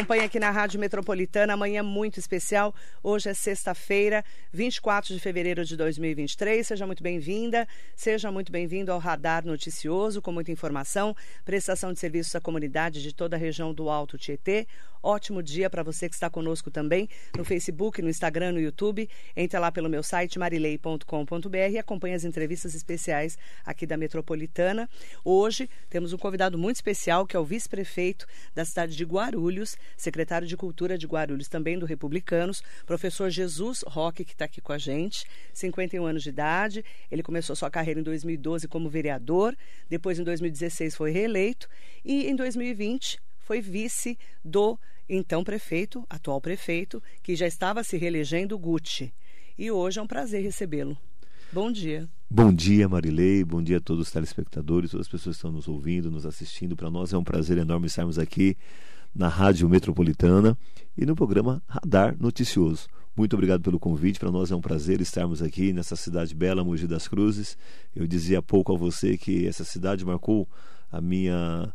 acompanha aqui na Rádio Metropolitana. Amanhã muito especial. Hoje é sexta-feira, 24 de fevereiro de 2023. Seja muito bem-vinda, seja muito bem-vindo ao Radar Noticioso, com muita informação, prestação de serviços à comunidade de toda a região do Alto Tietê. Ótimo dia para você que está conosco também no Facebook, no Instagram, no YouTube. Entre lá pelo meu site marilei.com.br e acompanhe as entrevistas especiais aqui da Metropolitana. Hoje temos um convidado muito especial que é o vice-prefeito da cidade de Guarulhos, secretário de Cultura de Guarulhos, também do Republicanos, professor Jesus Roque, que está aqui com a gente, 51 anos de idade. Ele começou sua carreira em 2012 como vereador, depois em 2016 foi reeleito e em 2020 foi vice do então prefeito, atual prefeito, que já estava se reelegendo, Gucci. E hoje é um prazer recebê-lo. Bom dia. Bom dia, Marilei. Bom dia a todos os telespectadores, todas as pessoas que estão nos ouvindo, nos assistindo. Para nós é um prazer enorme estarmos aqui na Rádio Metropolitana e no programa Radar Noticioso. Muito obrigado pelo convite. Para nós é um prazer estarmos aqui nessa cidade bela, Mogi das Cruzes. Eu dizia há pouco a você que essa cidade marcou a minha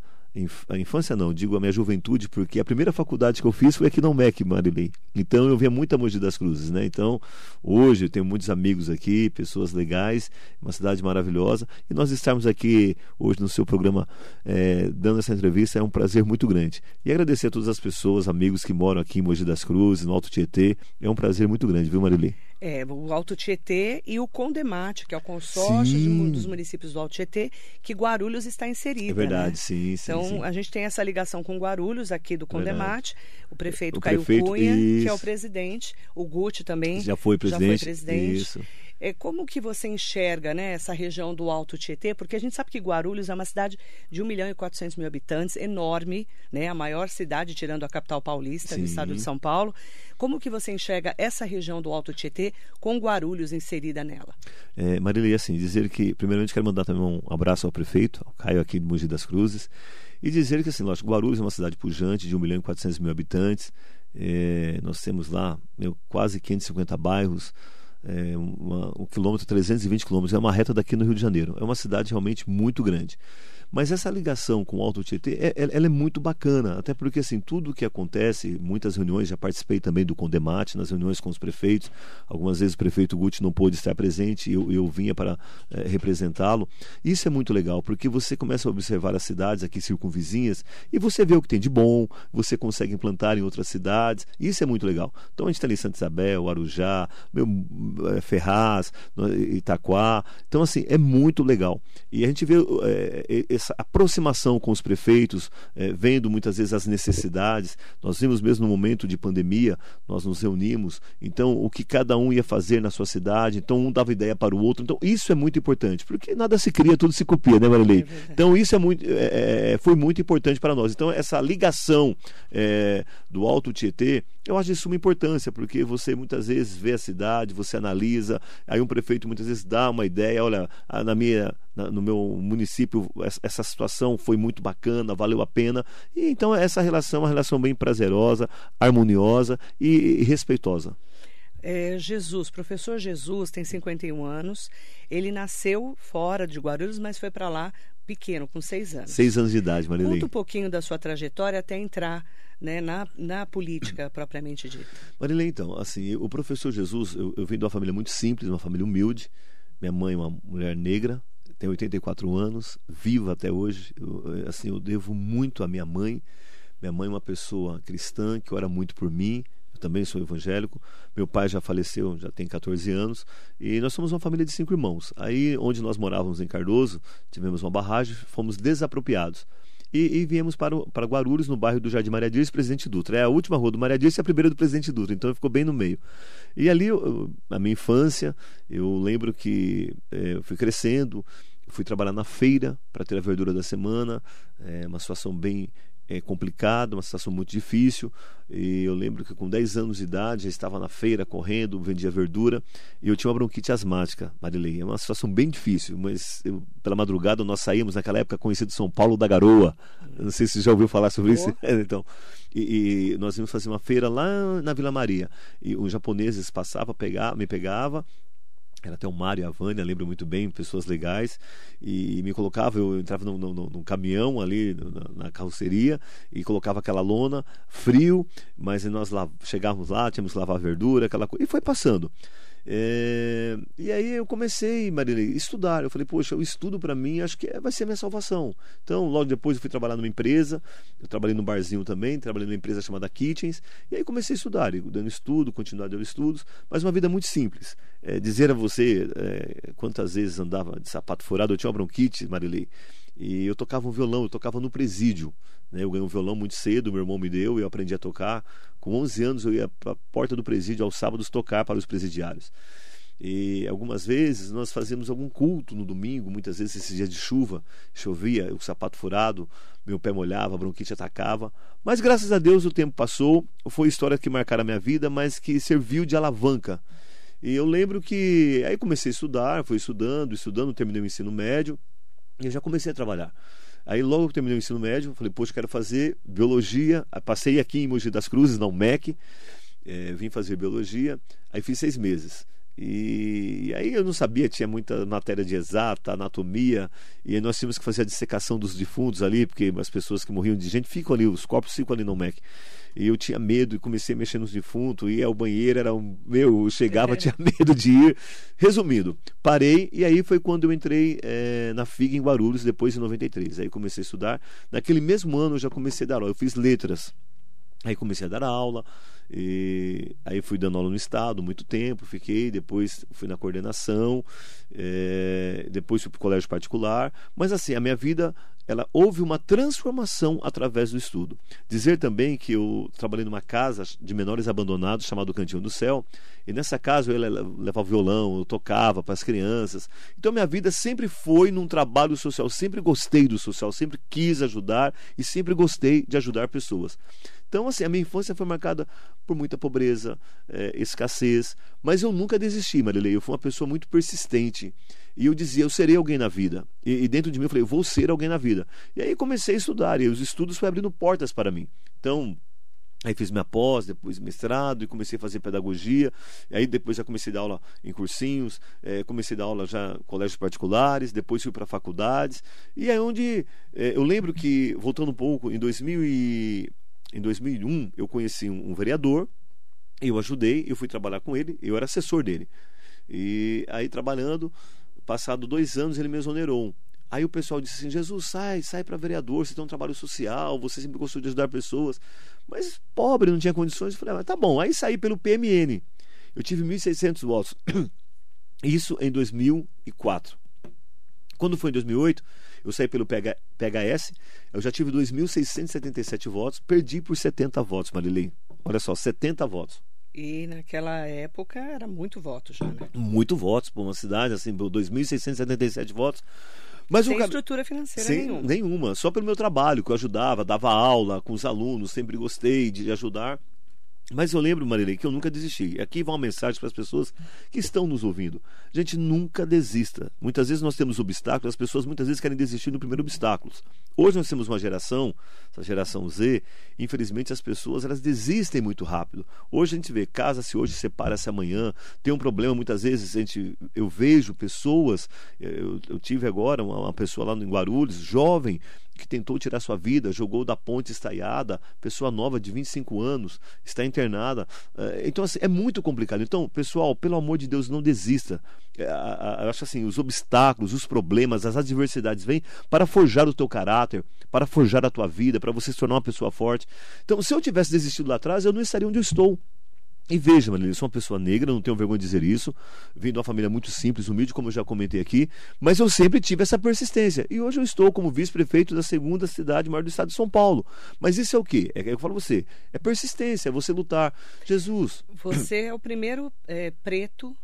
a infância não, digo a minha juventude, porque a primeira faculdade que eu fiz foi aqui no MEC, Marilei. Então eu via muita Mogi das Cruzes, né? Então hoje eu tenho muitos amigos aqui, pessoas legais, uma cidade maravilhosa. E nós estarmos aqui hoje no seu programa é, dando essa entrevista é um prazer muito grande. E agradecer a todas as pessoas, amigos que moram aqui em Mogi das Cruzes, no Alto Tietê. É um prazer muito grande, viu, Marilei? É, o Alto Tietê e o Condemate, que é o consórcio de, dos municípios do Alto Tietê, que Guarulhos está inserido. É verdade, né? sim, sim. Então, sim. a gente tem essa ligação com Guarulhos, aqui do Condemate, verdade. o prefeito o Caio prefeito, Cunha, isso. que é o presidente, o Guti também já foi presidente. Já foi presidente. Isso. É, como que você enxerga né, essa região do Alto Tietê? Porque a gente sabe que Guarulhos é uma cidade de 1 milhão e 400 mil habitantes, enorme, né, a maior cidade, tirando a capital paulista, Sim. do estado de São Paulo. Como que você enxerga essa região do Alto Tietê com Guarulhos inserida nela? É, Marília, assim, dizer que, primeiramente, quero mandar também um abraço ao prefeito, ao Caio aqui de Mogi das Cruzes, e dizer que, assim, lógico, Guarulhos é uma cidade pujante de 1 milhão e 400 mil habitantes, é, nós temos lá meu, quase 550 bairros, é, uma, um quilômetro, 320 quilômetros, é uma reta daqui no Rio de Janeiro. É uma cidade realmente muito grande. Mas essa ligação com o Alto Tietê, é, é, ela é muito bacana, até porque assim, tudo que acontece, muitas reuniões, já participei também do Condemate, nas reuniões com os prefeitos, algumas vezes o prefeito Guti não pôde estar presente eu, eu vinha para é, representá-lo. Isso é muito legal, porque você começa a observar as cidades aqui circunvizinhas e você vê o que tem de bom, você consegue implantar em outras cidades, isso é muito legal. Então a gente está ali em Santa Isabel, Arujá, meu, é, Ferraz, Itaquá, então assim, é muito legal. E a gente vê é, essa aproximação com os prefeitos, é, vendo muitas vezes as necessidades. Nós vimos mesmo no momento de pandemia, nós nos reunimos, então o que cada um ia fazer na sua cidade, então um dava ideia para o outro. Então isso é muito importante, porque nada se cria, tudo se copia, né, Marilei? É então isso é muito, é, é, foi muito importante para nós. Então essa ligação é, do Alto Tietê, eu acho de suma importância, porque você muitas vezes vê a cidade, você analisa, aí um prefeito muitas vezes dá uma ideia, olha, na minha, na, no meu município essa situação foi muito bacana, valeu a pena. E então essa relação é uma relação bem prazerosa, harmoniosa e, e respeitosa. É, Jesus, professor Jesus, tem 51 anos. Ele nasceu fora de Guarulhos, mas foi para lá pequeno, com seis anos. Seis anos de idade, Marilei. Conta um pouquinho da sua trajetória até entrar né, na, na política propriamente dita. Marilei, então, assim, o professor Jesus, eu, eu venho de uma família muito simples, uma família humilde. Minha mãe é uma mulher negra, tem 84 anos, viva até hoje. Eu, assim, eu devo muito à minha mãe. Minha mãe é uma pessoa cristã que ora muito por mim. Eu também sou evangélico. Meu pai já faleceu, já tem 14 anos. E nós somos uma família de cinco irmãos. Aí, onde nós morávamos em Cardoso, tivemos uma barragem, fomos desapropriados. E, e, viemos para, o, para Guarulhos, no bairro do Jardim Maria Dias e Presidente Dutra. É a última rua do Maria Dias e a primeira do Presidente Dutra, então ficou bem no meio. E ali, eu, na minha infância, eu lembro que é, eu fui crescendo, fui trabalhar na feira para ter a verdura da semana, é uma situação bem é, complicada, uma situação muito difícil. E eu lembro que com 10 anos de idade já estava na feira correndo, vendia verdura e eu tinha uma bronquite asmática, Marilei. É uma situação bem difícil, mas eu, pela madrugada nós saímos naquela época conhecido São Paulo da Garoa. Não sei se você já ouviu falar sobre isso. então, e, e, nós íamos fazer uma feira lá na Vila Maria e os japoneses passavam, pegava, me pegava era até o Mário e a Vânia, lembro muito bem, pessoas legais, e me colocava, eu entrava num, caminhão ali na, na, carroceria e colocava aquela lona, frio, mas nós lá, chegávamos lá, tínhamos que lavar verdura, aquela coisa, e foi passando. É, e aí eu comecei, Marilei, a estudar. Eu falei, poxa, o estudo para mim acho que é, vai ser minha salvação. Então, logo depois eu fui trabalhar numa empresa, eu trabalhei num barzinho também, trabalhei numa empresa chamada Kitchens, e aí comecei a estudar, dando estudo, continuar dando estudos, mas uma vida muito simples. É, dizer a você é, quantas vezes andava de sapato furado, eu tinha uma bronquite, Marilei, e eu tocava um violão, eu tocava no presídio. Né? Eu ganhei um violão muito cedo, meu irmão me deu, eu aprendi a tocar. Com 11 anos eu ia para a porta do presídio aos sábados tocar para os presidiários. E algumas vezes nós fazíamos algum culto no domingo, muitas vezes esses dias de chuva, chovia, o sapato furado, meu pé molhava, a bronquite atacava. Mas graças a Deus o tempo passou, foi história que marcaram a minha vida, mas que serviu de alavanca. E eu lembro que aí comecei a estudar, fui estudando, estudando, terminei o ensino médio e eu já comecei a trabalhar. Aí logo que terminei o ensino médio, falei, poxa, quero fazer biologia. Passei aqui em Mogi das Cruzes, na UMEC, é, vim fazer biologia. Aí fiz seis meses. E, e, aí eu não sabia, tinha muita matéria de exata, anatomia, e nós tínhamos que fazer a dissecação dos defuntos ali, porque as pessoas que morriam de gente ficam ali, os corpos ficam ali no MEC. E eu tinha medo e comecei a mexer nos defuntos, ia ao banheiro, era um. Meu, eu chegava, tinha medo de ir. Resumindo, parei e aí foi quando eu entrei é, na FIG em Guarulhos, depois em 93. Aí comecei a estudar. Naquele mesmo ano eu já comecei a dar aula, eu fiz letras. Aí comecei a dar aula, e aí fui dando aula no estado muito tempo, fiquei, depois fui na coordenação, é, depois fui para o colégio particular. Mas assim, a minha vida ela houve uma transformação através do estudo. Dizer também que eu trabalhei numa casa de menores abandonados chamado Cantinho do Céu, e nessa casa eu levava violão, eu tocava para as crianças. Então minha vida sempre foi num trabalho social, sempre gostei do social, sempre quis ajudar e sempre gostei de ajudar pessoas. Então, assim, a minha infância foi marcada por muita pobreza, é, escassez, mas eu nunca desisti, Marilei. Eu fui uma pessoa muito persistente. E eu dizia, eu serei alguém na vida. E, e, dentro de mim eu falei, eu vou ser alguém na vida. E aí comecei a estudar, e os estudos foram abrindo portas para mim. Então, Aí fiz minha pós, depois mestrado e comecei a fazer pedagogia. Aí depois já comecei a dar aula em cursinhos, é, comecei a dar aula já em colégios particulares, depois fui para faculdades. E é onde é, eu lembro que, voltando um pouco, em 2000 e, em 2001 eu conheci um, um vereador, eu ajudei, eu fui trabalhar com ele, eu era assessor dele. E aí trabalhando, passado dois anos ele me exonerou. Aí o pessoal disse assim: Jesus, sai, sai para vereador, você tem um trabalho social, você sempre gostou de ajudar pessoas. Mas pobre, não tinha condições. Eu falei: ah, tá bom. Aí saí pelo PMN. Eu tive 1.600 votos. Isso em 2004. Quando foi em 2008, eu saí pelo PH, PHS, eu já tive 2.677 votos, perdi por 70 votos, Marilei. Olha só, 70 votos. E naquela época era muito voto já, né? Muito votos para uma cidade, assim, 2.677 votos. Mas Sem o... estrutura financeira Sem nenhuma. Nenhuma, só pelo meu trabalho, que eu ajudava, dava aula com os alunos, sempre gostei de ajudar. Mas eu lembro, Marilei, que eu nunca desisti. Aqui vai uma mensagem para as pessoas que estão nos ouvindo. Gente, nunca desista. Muitas vezes nós temos obstáculos, as pessoas muitas vezes querem desistir no primeiro obstáculo. Hoje nós temos uma geração, essa geração Z, infelizmente as pessoas elas desistem muito rápido. Hoje a gente vê, casa-se hoje, separa-se amanhã, tem um problema, muitas vezes a gente, eu vejo pessoas, eu, eu tive agora uma, uma pessoa lá em Guarulhos, jovem, que tentou tirar sua vida, jogou da ponte estaiada, pessoa nova de 25 anos, está internada. Eh, então, assim, é muito complicado. Então, pessoal, pelo amor de Deus, não desista. Eh, eu acho assim, os obstáculos, os problemas, as adversidades vêm para forjar o teu caráter, para forjar a tua vida, para você se tornar uma pessoa forte. Então, se eu tivesse desistido lá atrás, eu não estaria onde eu estou. E veja, Marília, eu sou uma pessoa negra, não tenho vergonha de dizer isso. Vim de uma família muito simples, humilde, como eu já comentei aqui, mas eu sempre tive essa persistência. E hoje eu estou como vice-prefeito da segunda cidade maior do estado de São Paulo. Mas isso é o quê? É que eu falo você, é persistência, é você lutar. Jesus. Você é o primeiro é, preto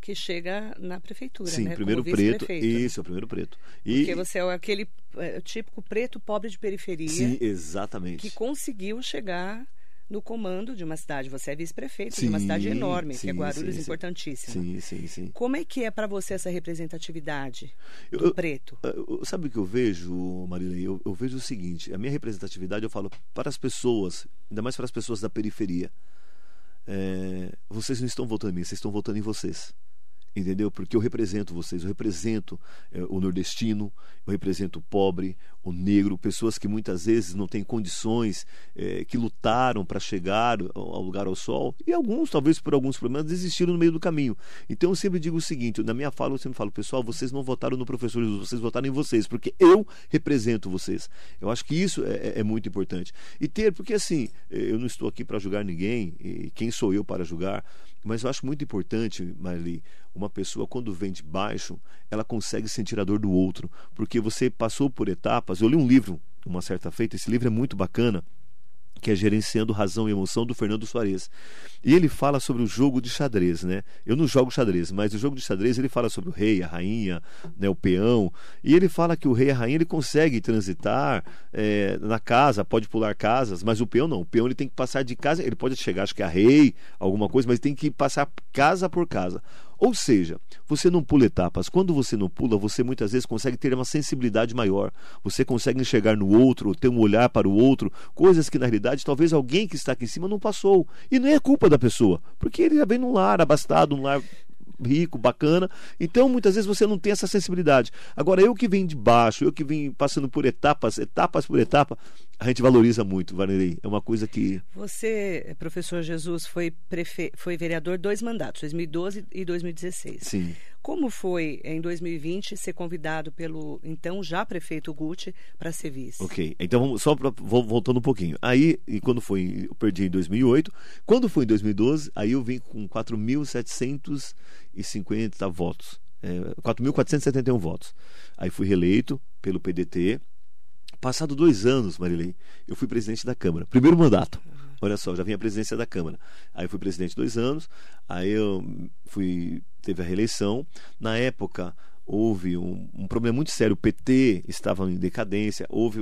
que chega na prefeitura, Sim, né? primeiro preto. Isso, é o primeiro preto. E... Porque você é aquele é, típico preto pobre de periferia. Sim, exatamente. Que conseguiu chegar no comando de uma cidade. Você é vice-prefeito de uma cidade enorme, sim, que é Guarulhos, sim, importantíssima. Sim, sim, sim. Como é que é para você essa representatividade do eu, preto? Eu, sabe o que eu vejo, Marilene? Eu, eu, vejo o seguinte: a minha representatividade eu falo para as pessoas, ainda mais para as pessoas da periferia. É, vocês não estão votando em mim, vocês estão votando em vocês. Entendeu? Porque eu represento vocês, eu represento é, o nordestino, eu represento o pobre, o negro, pessoas que muitas vezes não têm condições, é, que lutaram para chegar ao lugar ao sol, e alguns, talvez por alguns problemas, desistiram no meio do caminho. Então eu sempre digo o seguinte: na minha fala eu sempre falo, pessoal, vocês não votaram no professor Jesus, vocês votaram em vocês, porque eu represento vocês. Eu acho que isso é, é, é muito importante. E ter, porque assim, eu não estou aqui para julgar ninguém, e quem sou eu para julgar? Mas eu acho muito importante, Marli, uma pessoa quando vem de baixo, ela consegue sentir a dor do outro, porque você passou por etapas. Eu li um livro uma certa feita, esse livro é muito bacana que é Gerenciando Razão e Emoção, do Fernando Soares. E ele fala sobre o jogo de xadrez, né? Eu não jogo xadrez, mas o jogo de xadrez ele fala sobre o rei, a rainha, né, o peão. E ele fala que o rei e a rainha ele consegue transitar é, na casa, pode pular casas, mas o peão não. O peão ele tem que passar de casa, ele pode chegar, acho que a rei, alguma coisa, mas tem que passar casa por casa. Ou seja, você não pula etapas. Quando você não pula, você muitas vezes consegue ter uma sensibilidade maior. Você consegue enxergar no outro, ter um olhar para o outro, coisas que na realidade talvez alguém que está aqui em cima não passou. E não é culpa da pessoa, porque ele já vem num lar abastado, num lar rico, bacana. Então, muitas vezes você não tem essa sensibilidade. Agora, eu que venho de baixo, eu que vim passando por etapas, etapas por etapa, a gente valoriza muito, Vanderlei. É uma coisa que. Você, professor Jesus, foi, prefe... foi vereador dois mandatos, 2012 e 2016. Sim. Como foi, em 2020, ser convidado pelo então já prefeito Gucci para ser vice? Ok, então vamos, só pra, voltando um pouquinho. Aí, e quando foi, eu perdi em 2008. Quando foi em 2012, aí eu vim com 4.750 votos. É, 4.471 votos. Aí fui reeleito pelo PDT. Passado dois anos, Marilei, eu fui presidente da Câmara. Primeiro mandato. Olha só, já vim à presidência da Câmara. Aí fui presidente dois anos, aí eu fui teve a reeleição. Na época houve um, um, problema muito sério. O PT estava em decadência. Houve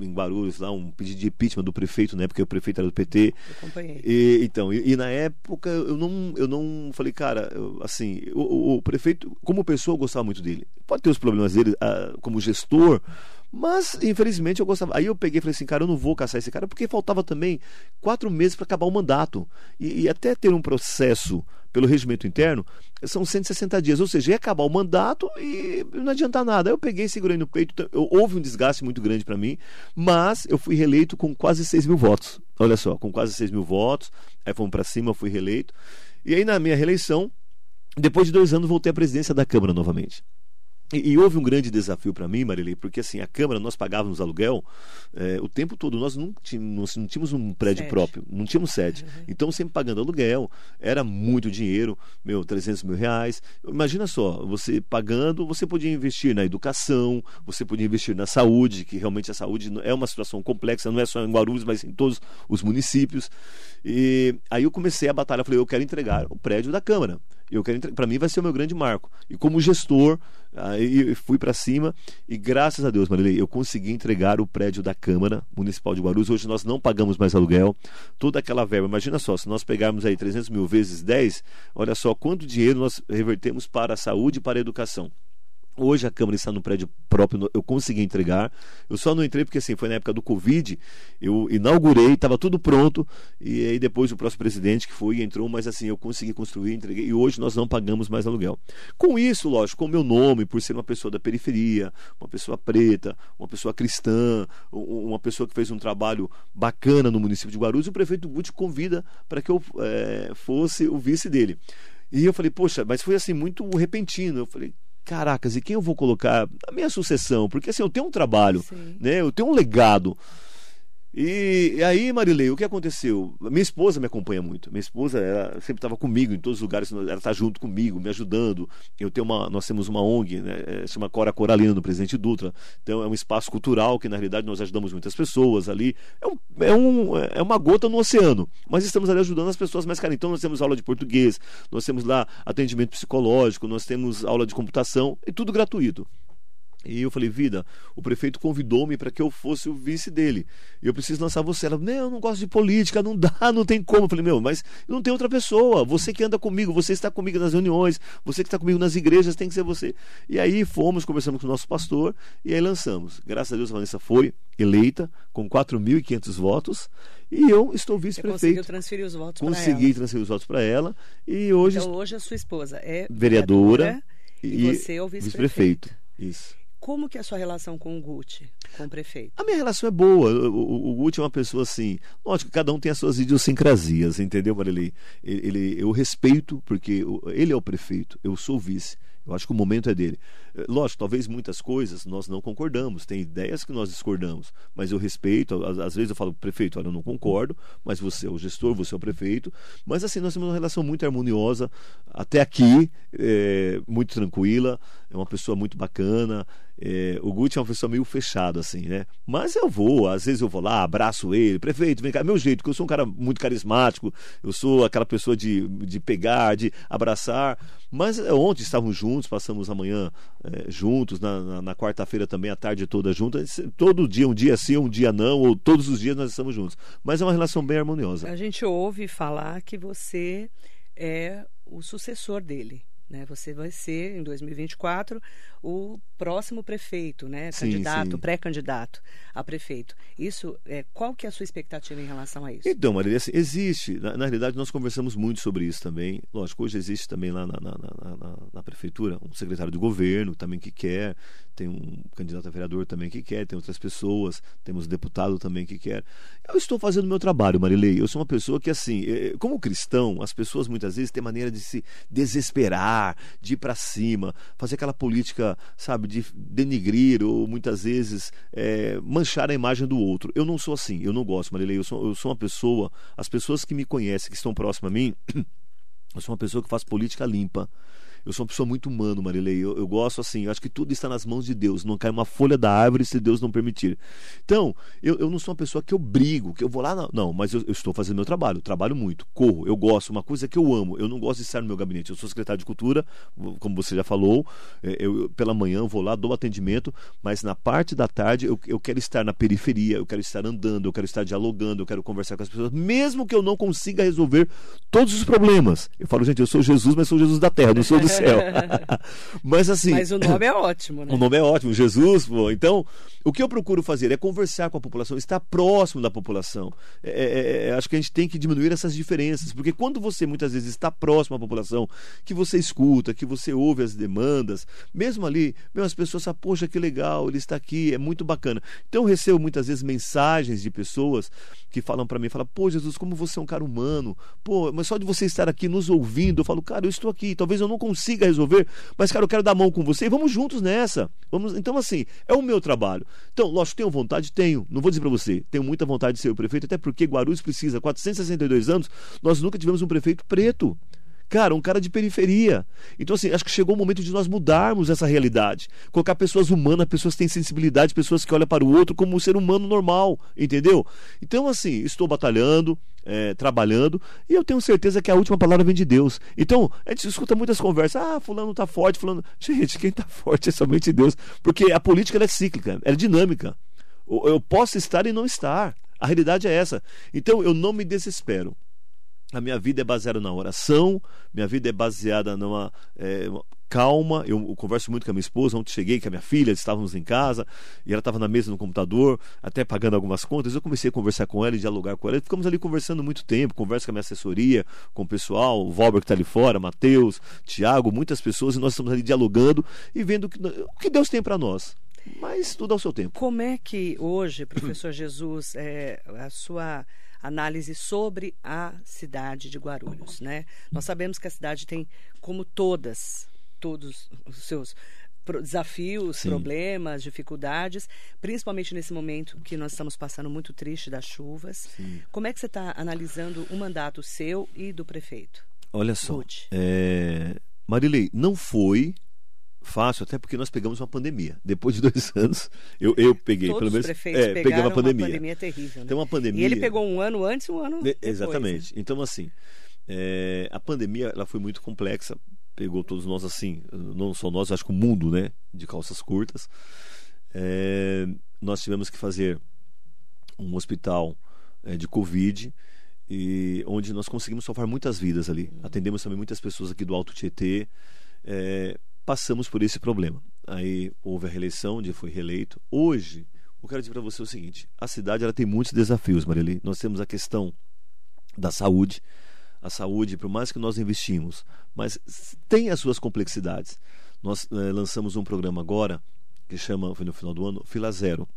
em Guarulhos lá um pedido de impeachment do prefeito, né? Porque o prefeito era do PT. Eu acompanhei. E, então, e, e, na época eu não, eu não falei, cara, eu, assim, o, o, prefeito, como pessoa, eu gostava muito dele. Pode ter os problemas dele uh, como gestor. Mas, infelizmente, eu gostava. Aí eu peguei e falei assim, cara, eu não vou caçar esse cara, porque faltava também quatro meses para acabar o mandato. E, e, até ter um processo pelo regimento interno, são 160 dias. Ou seja, ia acabar o mandato e não adianta nada. Aí eu peguei, segurei no peito. Eu, houve um desgaste muito grande para mim, mas eu fui reeleito com quase 6 mil votos. Olha só, com quase 6 mil votos. Aí fomos para cima, fui reeleito. E aí, na minha reeleição, depois de dois anos, voltei à presidência da Câmara novamente. E, e, houve um grande desafio para mim, Marilei, porque assim, a Câmara, nós pagávamos aluguel é, o tempo todo. Nós não tínhamos, não tínhamos um prédio sede. próprio, não tínhamos sede. Uhum. Então, sempre pagando aluguel, era muito dinheiro, meu, 300 mil reais. Imagina só, você pagando, você podia investir na educação, você podia investir na saúde, que realmente a saúde é uma situação complexa, não é só em Guarulhos, mas em todos os municípios. E aí eu comecei a batalha, falei, eu quero entregar o prédio da Câmara. Eu quero para mim vai ser o meu grande marco. E como gestor, aí fui para cima e graças a Deus, Marilei, eu consegui entregar o prédio da Câmara Municipal de Guarulhos. Hoje nós não pagamos mais aluguel. Toda aquela verba, imagina só, se nós pegarmos aí 300 mil vezes 10, olha só quanto dinheiro nós revertemos para a saúde e para a educação. Hoje a Câmara está no prédio próprio, eu consegui entregar. Eu só não entrei porque assim, foi na época do Covid, eu inaugurei, estava tudo pronto, e aí depois o próximo presidente que foi entrou, mas assim, eu consegui construir, entreguei, e hoje nós não pagamos mais aluguel. Com isso, lógico, com o meu nome, por ser uma pessoa da periferia, uma pessoa preta, uma pessoa cristã, uma pessoa que fez um trabalho bacana no município de Guarulhos, o prefeito Guti convida para que eu é, fosse o vice dele. E eu falei, poxa, mas foi assim muito repentino. Eu falei, caracas, e quem eu vou colocar? A minha sucessão, porque assim, eu tenho um trabalho, Sim. né? Eu tenho um legado. E, e, aí, Marilei, o que aconteceu? Minha esposa me acompanha muito. Minha esposa ela sempre estava comigo em todos os lugares, ela está junto comigo, me ajudando. Eu tenho uma, nós temos uma ONG, né, é, chama Cora Coralina do Presidente Dutra. Então é um espaço cultural que na realidade nós ajudamos muitas pessoas ali. É, um, é, um, é uma gota no oceano, mas estamos ali ajudando as pessoas mais caras. Então nós temos aula de português, nós temos lá atendimento psicológico, nós temos aula de computação e tudo gratuito. E eu falei, vida, o prefeito convidou-me para que eu fosse o vice dele. E eu preciso lançar você. Ela, não, eu não gosto de política, não dá, não tem como. Eu falei, meu, mas não tem outra pessoa. Você que anda comigo, você está comigo nas reuniões, você que está comigo nas igrejas, tem que ser você. E aí fomos, conversamos com o nosso pastor e aí lançamos. Graças a Deus a Vanessa foi eleita com 4.500 votos e eu estou vice-prefeito. Conseguiu transferir os votos para ela. Consegui transferir os votos para ela e hoje. Então hoje a sua esposa é vereadora, vereadora e, e, você é o vice-prefeito. Vice Isso. Como que é a sua relação com o Guti, com o prefeito? A minha relação é boa. O, o, o Guti é uma pessoa assim. Lógico que cada um tem as suas idiosincrasias, entendeu? Ele, ele, eu respeito, porque ele é o prefeito, eu sou o vice. Eu acho que o momento é dele. Eh, lógico, talvez muitas coisas nós não concordamos, tem ideias que nós discordamos, mas eu respeito. Às, vezes eu falo, prefeito, olha, eu não concordo, mas você é o gestor, você é o prefeito. Mas assim, nós temos uma relação muito harmoniosa até aqui, é, muito tranquila, é uma pessoa muito bacana. É, o Guti é uma pessoa meio fechada, assim, né? Mas eu vou, às vezes eu vou lá, abraço ele, prefeito, vem cá, meu jeito, porque eu sou um cara muito carismático, eu sou aquela pessoa de, de pegar, de abraçar. Mas ontem estávamos juntos, passamos a manhã é, juntos, na, na, na quarta-feira também, a tarde toda juntos. Todo dia, um dia sim, um dia não, ou todos os dias nós estamos juntos. Mas é uma relação bem harmoniosa. A gente ouve falar que você é o sucessor dele. Né? Você vai ser, em 2024, o próximo prefeito, né? Candidato, pré-candidato a prefeito. Isso, é, qual que é a sua expectativa em relação a isso? Então, Maria, assim, existe. Na, na, realidade, nós conversamos muito sobre isso também. Lógico, hoje existe também lá na, na, na, prefeitura um secretário do governo também que quer, tem um candidato a vereador também que quer, tem outras pessoas, temos deputado também que quer. Eu estou fazendo o meu trabalho, Marilei. Eu sou uma pessoa que, assim, é, como cristão, as pessoas muitas vezes têm maneira de se desesperar, de ir para cima, fazer aquela política, sabe, de denigrir ou muitas vezes é, manchar a imagem do outro. Eu não sou assim, eu não gosto, Marilei. Eu sou, eu sou uma pessoa, as pessoas que me conhecem, que estão próximas a mim, eu sou uma pessoa que faz política limpa. Eu sou uma pessoa muito humana, Marilei. Eu, eu gosto assim, eu acho que tudo está nas mãos de Deus. Não cai uma folha da árvore se Deus não permitir. Então, eu, eu não sou uma pessoa que eu brigo, que eu vou lá. Não, não mas eu, eu estou fazendo meu trabalho. trabalho muito, corro, eu gosto. Uma coisa que eu amo. Eu não gosto de estar no meu gabinete. Eu sou secretário de Cultura, como você já falou. É, eu, pela manhã vou lá, dou atendimento, mas na parte da tarde eu, eu quero estar na periferia, eu quero estar andando, eu quero estar dialogando, eu quero conversar com as pessoas, mesmo que eu não consiga resolver todos os problemas. Eu falo, gente, eu sou Jesus, mas sou Jesus da terra, não sou do céu. Mas assim. Mas o nome é ótimo, né? O nome é ótimo, Jesus. Pô. Então, o que eu procuro fazer é conversar com a população, estar próximo da população. É, é, é, é, acho que a gente tem que diminuir essas diferenças, porque quando você muitas vezes está próximo à população, que você escuta, que você ouve as demandas, mesmo ali, mesmo as pessoas falam, poxa, que legal, ele está aqui, é muito bacana. Então, eu recebo muitas vezes mensagens de pessoas que falam para mim, falam, pô, Jesus, como você é um cara humano, pô, mas só de você estar aqui nos ouvindo, eu falo, cara, eu estou aqui, talvez eu não consiga resolver, mas, cara, eu quero dar mão com você e vamos juntos nessa. Vamos, então, assim, é o meu trabalho. Então, lógico, tenho vontade? Tenho. Não vou dizer para você, tenho muita vontade de ser o prefeito, até porque Guarulhos precisa, 462 anos, nós nunca tivemos um prefeito preto. Cara, um cara de periferia. Então, assim, acho que chegou o momento de nós mudarmos essa realidade. Colocar pessoas humanas, pessoas que têm sensibilidade, pessoas que olham para o outro como um ser humano normal, entendeu? Então, assim, estou batalhando, é, trabalhando, e eu tenho certeza que a última palavra vem de Deus. Então, a gente escuta muitas conversas, ah, fulano está forte, fulano. Gente, quem está forte é somente Deus. Porque a política é cíclica, é dinâmica. Eu posso estar e não estar. A realidade é essa. Então, eu não me desespero. A minha vida é baseada na oração, minha vida é baseada numa é, calma. Eu, eu, converso muito com a minha esposa. Ontem cheguei com a minha filha, estávamos em casa e ela estava na mesa no computador, até pagando algumas contas. Eu comecei a conversar com ela e dialogar com ela. Ficamos ali conversando muito tempo. Converso com a minha assessoria, com o pessoal, o Valber que está ali fora, Matheus, Tiago, muitas pessoas. E nós estamos ali dialogando e vendo o que, o que Deus tem para nós. Mas tudo ao seu tempo. Como é que hoje, professor Jesus, é, a sua análise sobre a cidade de Guarulhos, né? Nós sabemos que a cidade tem, como todas, todos os seus desafios, Sim. problemas, dificuldades, principalmente nesse momento que nós estamos passando muito triste das chuvas. Sim. Como é que você está analisando o mandato seu e do prefeito? Olha só, é... Marilei, não foi fácil, até porque nós pegamos uma pandemia. Depois de dois anos, eu, eu peguei, Todos pelo menos. Os prefeitos é, peguei uma pandemia. Uma pandemia terrível. Né? Tem uma pandemia. E ele pegou um ano antes um ano. Depois, Exatamente. Né? Então, assim, é, a pandemia ela foi muito complexa pegou todos nós assim, não só nós, acho que o mundo, né, de calças curtas. É, nós tivemos que fazer um hospital é, de Covid e onde nós conseguimos salvar muitas vidas ali. Atendemos também muitas pessoas aqui do Alto Tietê. É, passamos por esse problema. Aí houve a reeleição, onde foi reeleito. Hoje, eu quero dizer para você o seguinte: a cidade ela tem muitos desafios, Marili. Nós temos a questão da saúde. A saúde, por mais que nós investimos, mas tem as suas complexidades. Nós é, lançamos um programa agora que chama, foi no final do ano, Fila Zero.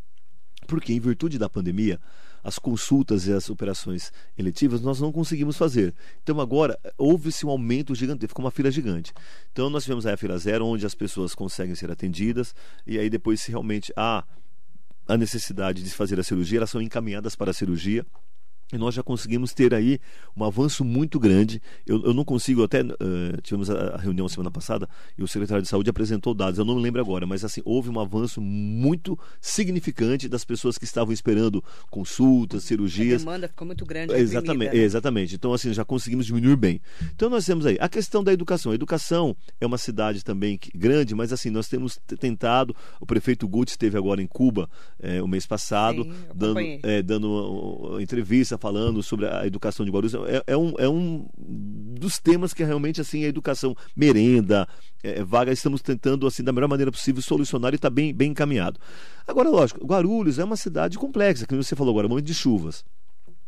Porque, em virtude da pandemia, as consultas e as operações eletivas nós não conseguimos fazer. Então agora houve-se um aumento gigante, ficou uma fila gigante. Então nós tivemos a fila zero, onde as pessoas conseguem ser atendidas, e aí depois se realmente há a necessidade de fazer a cirurgia, elas são encaminhadas para a cirurgia e nós já conseguimos ter aí um avanço muito grande. Eu, eu não consigo, até uh, tivemos a, reunião semana passada e o secretário de saúde apresentou dados, eu não me lembro agora, mas assim, houve um avanço muito significante das pessoas que estavam esperando consultas, cirurgias. A demanda ficou muito grande. Exatamente, né? exatamente. Então, assim, já conseguimos diminuir bem. Então, nós temos aí a questão da educação. A educação é uma cidade também grande, mas assim, nós temos tentado. O prefeito Guts esteve agora em Cuba é, o mês passado, Sim, dando, é, dando uma, uma entrevista falando sobre a educação de Guarulhos, é, é, um, é um dos temas que é realmente assim a educação merenda, é, é, vaga, estamos tentando assim da melhor maneira possível solucionar e está bem, bem encaminhado. Agora, lógico, Guarulhos é uma cidade complexa, que você falou agora, momento de chuvas.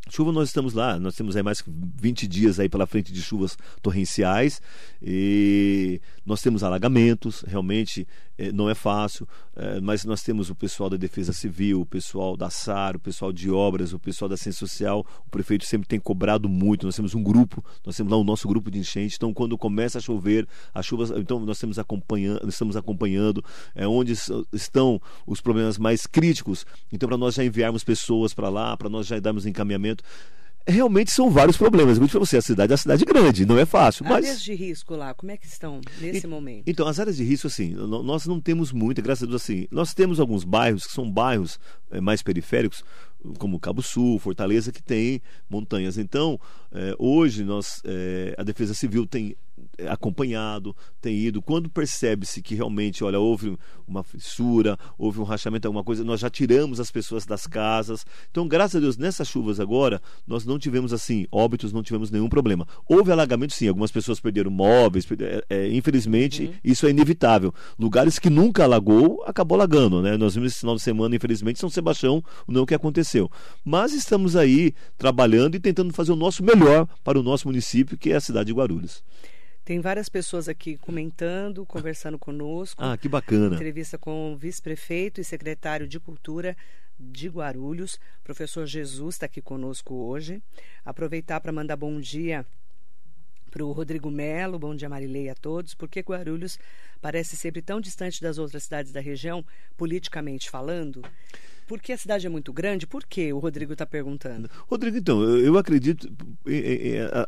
Chuva nós estamos lá, nós temos aí mais que 20 dias aí pela frente de chuvas torrenciais e nós temos alagamentos, realmente eh, não é fácil, eh, mas nós temos o pessoal da Defesa Civil, o pessoal da SAR, o pessoal de obras, o pessoal da Ciência Social, o prefeito sempre tem cobrado muito, nós temos um grupo, nós temos lá o nosso grupo de enchente, então quando começa a chover, as chuvas, então nós temos acompanhando, estamos acompanhando é, onde estão os problemas mais críticos, então para nós já enviarmos pessoas para lá, para nós já darmos encaminhamento realmente são vários problemas. Eu para você, a cidade é uma cidade grande, não é fácil. Mas... Áreas de risco lá, como é que estão nesse e, momento? Então, as áreas de risco, assim, nós não temos muita, graças a Deus, assim, nós temos alguns bairros que são bairros é, mais periféricos, como Cabo Sul, Fortaleza, que tem montanhas. Então, é, hoje nós, é, a Defesa Civil tem acompanhado, tem ido. Quando percebe-se que realmente, olha, houve uma fissura, houve um rachamento, alguma coisa, nós já tiramos as pessoas das casas. Então, graças a Deus, nessas chuvas agora, nós não tivemos assim, óbitos, não tivemos nenhum problema. Houve alagamento, sim, algumas pessoas perderam móveis, é, é, infelizmente, uhum. isso é inevitável. Lugares que nunca alagou, acabou alagando, né? Nós vimos esse final de semana, infelizmente, São Sebastião, não o que aconteceu. Mas estamos aí trabalhando e tentando fazer o nosso melhor para o nosso município, que é a cidade de Guarulhos. Tem várias pessoas aqui comentando, conversando conosco. Ah, que bacana. Entrevista com o vice-prefeito e secretário de Cultura de Guarulhos, professor Jesus está aqui conosco hoje. Aproveitar para mandar bom dia para o Rodrigo Melo, bom dia Marilei a todos, porque Guarulhos parece sempre tão distante das outras cidades da região, politicamente falando. Porque a cidade é muito grande? Por que o Rodrigo está perguntando? Rodrigo, então, eu acredito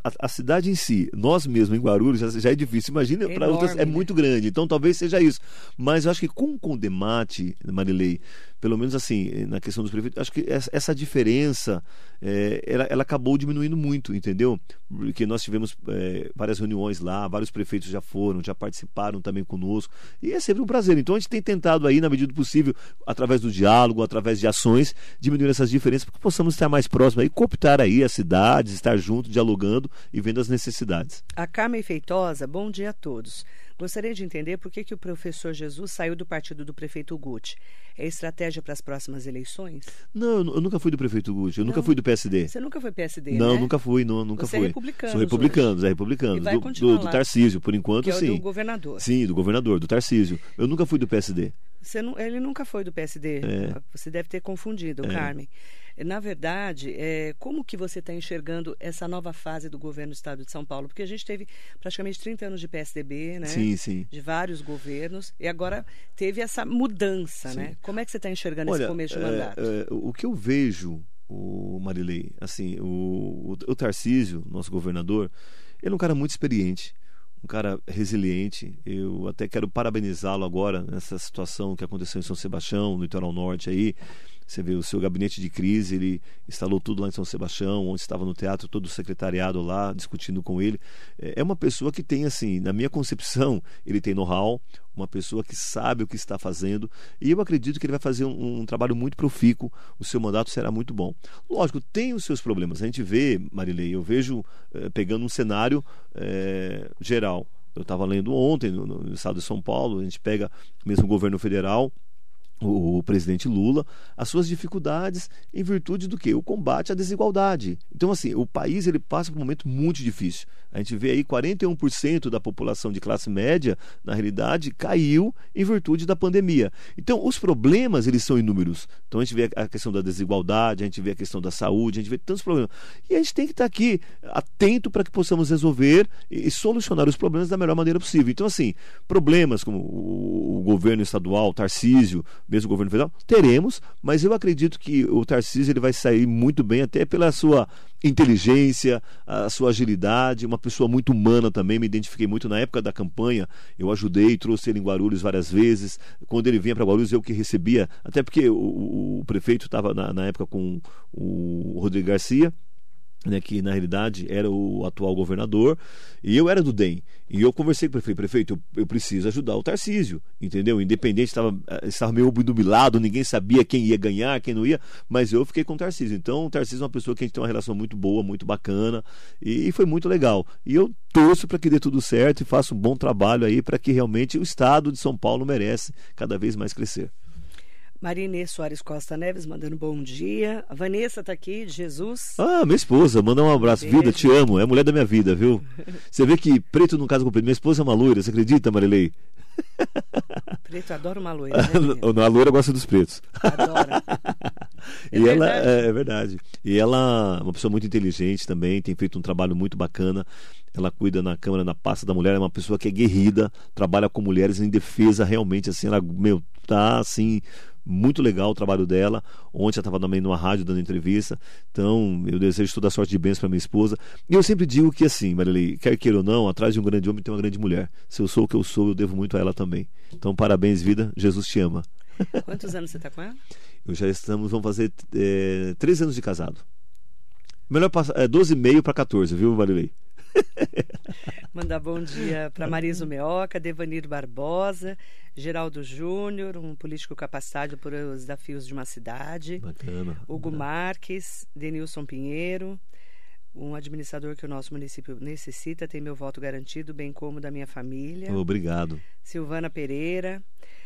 a, a, cidade em si, nós mesmos em Guarulhos já, já é difícil. Imagina para outras é né? muito grande. Então talvez seja isso. Mas eu acho que com o Condemate, Marilei, pelo menos assim, na questão dos prefeitos, acho que essa diferença é, ela, ela, acabou diminuindo muito, entendeu? Porque nós tivemos é, várias reuniões lá, vários prefeitos já foram, já participaram também conosco, e é sempre um prazer. Então a gente tem tentado aí, na medida do possível, através do diálogo, através de ações, diminuir essas diferenças, para que possamos estar mais próximos aí, cooptar aí as cidades, estar junto, dialogando e vendo as necessidades. A Carmen Feitosa, bom dia a todos. Gostaria de entender por que, que o professor Jesus saiu do partido do prefeito Gucci. É estratégia para as próximas eleições? Não, eu nunca fui do prefeito Gucci, eu não. nunca fui do PSD. Você nunca foi PSD, Não, né? nunca fui, não, nunca Você fui. É republicano. Sou republicano, é republicano. Do, do, do Tarcísio, por enquanto, que é sim. do governador. Sim, do governador, do Tarcísio. Eu nunca fui do PSD. Não, ele nunca foi do PSD. É. Você deve ter confundido, é. Carmen. Na verdade, é, como que você está enxergando essa nova fase do governo do Estado de São Paulo? Porque a gente teve praticamente 30 anos de PSDB, né? Sim, sim. De vários governos, e agora teve essa mudança, sim. né? Como é que você está enxergando Olha, esse começo de mandato? É, o que eu vejo, o Marilei, assim, o, o, o Tarcísio, nosso governador, ele é um cara muito experiente um cara resiliente. Eu até quero parabenizá-lo agora nessa situação que aconteceu em São Sebastião, no litoral norte aí. Você vê o seu gabinete de crise, ele instalou tudo lá em São Sebastião, onde estava no teatro, todo o secretariado lá discutindo com ele. É, é uma pessoa que tem, assim, na minha concepção, ele tem know-how, uma pessoa que sabe o que está fazendo e eu acredito que ele vai fazer um, um, trabalho muito profícuo, o seu mandato será muito bom. Lógico, tem os seus problemas. A gente vê, Marilei, eu vejo eh, pegando um cenário eh, geral. Eu estava lendo ontem no, no, estado de São Paulo, a gente pega mesmo o governo federal, o, presidente Lula, as suas dificuldades em virtude do que? O combate à desigualdade. Então, assim, o país ele passa por um momento muito difícil. A gente vê aí 41% da população de classe média, na realidade, caiu em virtude da pandemia. Então, os problemas, eles são inúmeros. Então, a gente vê a questão da desigualdade, a gente vê a questão da saúde, a gente vê tantos problemas. E a gente tem que estar aqui atento para que possamos resolver e, solucionar os problemas da melhor maneira possível. Então, assim, problemas como o, o governo estadual, Tarcísio, mesmo governo federal, teremos, mas eu acredito que o Tarcísio ele vai sair muito bem, até pela sua inteligência, a sua agilidade, uma pessoa muito humana também, me identifiquei muito na época da campanha, eu ajudei, trouxe ele em Guarulhos várias vezes, quando ele vinha para Guarulhos eu que recebia, até porque o, o prefeito estava na, na época com o Rodrigo Garcia, né, que na realidade era o atual governador, e eu era do DEM. E eu conversei com o prefeito, prefeito, eu, eu preciso ajudar o Tarcísio, entendeu? Independente, estava, eh, estava meio obnubilado, ninguém sabia quem ia ganhar, quem não ia, mas eu fiquei com o Tarcísio. Então, o Tarcísio é uma pessoa que a gente tem uma relação muito boa, muito bacana, e, e foi muito legal. E eu torço para que dê tudo certo e faça um bom trabalho aí para que realmente o Estado de São Paulo merece cada vez mais crescer. Marinê Soares Costa Neves mandando bom dia. A Vanessa está aqui, de Jesus. Ah, minha esposa, manda um abraço. Beijo. Vida, te amo. É a mulher da minha vida, viu? Você vê que preto não casa com preto. Minha esposa é uma loira, você acredita, Marilei? Preto adora uma loira. Né, a loira gosta dos pretos. Adora. É e verdade. ela é, é, verdade. E ela é uma pessoa muito inteligente também, tem feito um trabalho muito bacana. Ela cuida na Câmara, na pasta da mulher, é uma pessoa que é guerrida, trabalha com mulheres em defesa realmente assim, ela meu tá assim muito legal o trabalho dela. Ontem ela estava também numa rádio dando entrevista. Então, eu desejo toda a sorte de bênçãos para minha esposa. E eu sempre digo que assim, Marilei, quer queira ou não, atrás de um grande homem tem uma grande mulher. Se eu sou o que eu sou, eu devo muito a ela também. Então, parabéns, vida. Jesus te ama. Quantos anos você está com ela? Eu já estamos, vamos fazer é, três anos de casado. Melhor passar, é 12,5 para 14, viu, Marilei? Mandar bom dia para Marisa Meoca, Devanir Barbosa, Geraldo Júnior, um político capacitado por os desafios de uma cidade. Bacana. Hugo. Marques, Denilson Pinheiro, um administrador que o nosso município necessita, tem meu voto garantido, bem como da minha família. Obrigado. Silvana Pereira.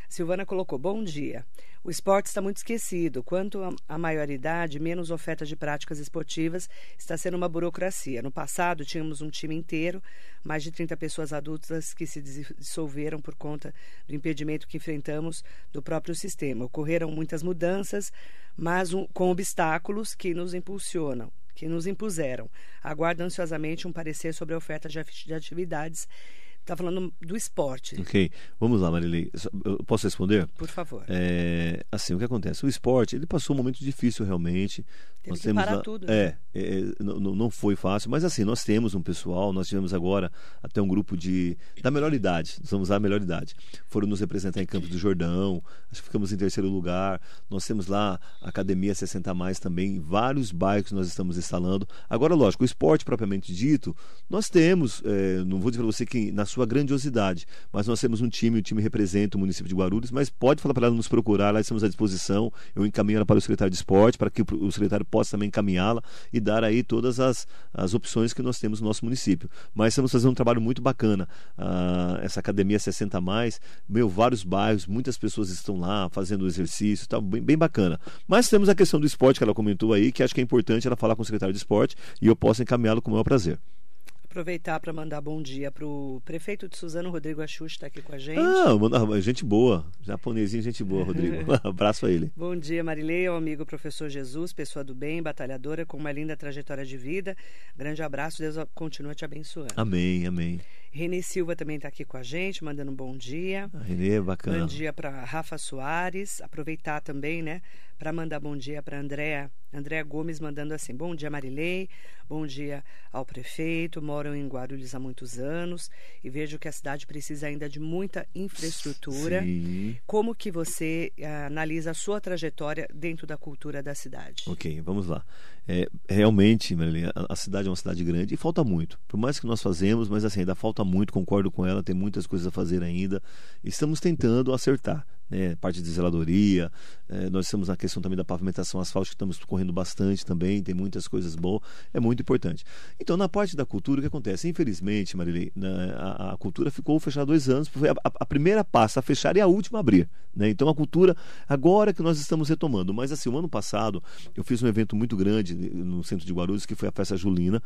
Silvana colocou: Bom dia. O esporte está muito esquecido. Quanto à maioridade, menos oferta de práticas esportivas está sendo uma burocracia. No passado, tínhamos um time inteiro, mais de 30 pessoas adultas que se dissolveram por conta do impedimento que enfrentamos do próprio sistema. Ocorreram muitas mudanças, mas um, com obstáculos que nos impulsionam que nos impuseram. Aguardo ansiosamente um parecer sobre a oferta de atividades Está falando do esporte. Ok. Vamos lá, Marilei. Eu posso responder? Por favor. É, assim, o que acontece? O esporte, ele passou um momento difícil realmente. Teve nós que temos parar lá, tudo. É, né? é, não, não foi fácil, mas assim, nós temos um pessoal, nós tivemos agora até um grupo de da melhor idade, nós vamos usar a melhor idade. Foram nos representar em Campos do Jordão, acho que ficamos em terceiro lugar. Nós temos lá a Academia 60 Mais também, vários bairros nós estamos instalando. Agora, lógico, o esporte propriamente dito, nós temos, é, não vou dizer para você que na sua grandiosidade, mas nós temos um time, o time representa o município de Guarulhos, mas pode falar para ela nos procurar, lá estamos à disposição. Eu encaminho ela para o secretário de esporte, para que o secretário possa também encaminhá-la e dar aí todas as, as opções que nós temos no nosso município. Mas estamos fazendo um trabalho muito bacana. Ah, essa academia 60 mais, meu, vários bairros, muitas pessoas estão lá fazendo exercício, tá bem, bem bacana. Mas temos a questão do esporte que ela comentou aí, que acho que é importante ela falar com o secretário de esporte e eu posso encaminhá-lo com o maior prazer. Aproveitar para mandar bom dia para o prefeito de Suzano, Rodrigo Axux, está aqui com a gente. Ah, gente boa. Japonesinho, gente boa, Rodrigo. Abraço a ele. Bom dia, Marilei, ao amigo professor Jesus, pessoa do bem, batalhadora, com uma linda trajetória de vida. Grande abraço, Deus continua te abençoando. Amém, amém. Renê Silva também está aqui com a gente, mandando um bom dia. A Renê, bacana. Bom dia para Rafa Soares. Aproveitar também, né, para mandar bom dia para Andréa Andréa Gomes mandando assim: Bom dia, Marilei. Bom dia ao prefeito. Moram em Guarulhos há muitos anos e vejo que a cidade precisa ainda de muita infraestrutura. Sim. Como que você uh, analisa a sua trajetória dentro da cultura da cidade? Ok, vamos lá. É, realmente, Marilei, a, a, cidade é uma cidade grande e falta muito. Por mais que nós fazemos, mas assim, ainda falta muito, concordo com ela, tem muitas coisas a fazer ainda. Estamos tentando acertar né, parte de zeladoria. É, nós temos a questão também da pavimentação asfáltica, estamos correndo bastante também, tem muitas coisas boas, é muito importante. Então, na parte da cultura, o que acontece? Infelizmente, Marilei, né, a, a, cultura ficou fechada dois anos, foi a, a, primeira pasta a fechar e a última a abrir. Né? Então, a cultura, agora que nós estamos retomando. Mas, assim, o ano passado, eu fiz um evento muito grande no centro de Guarulhos, que foi a festa Julina,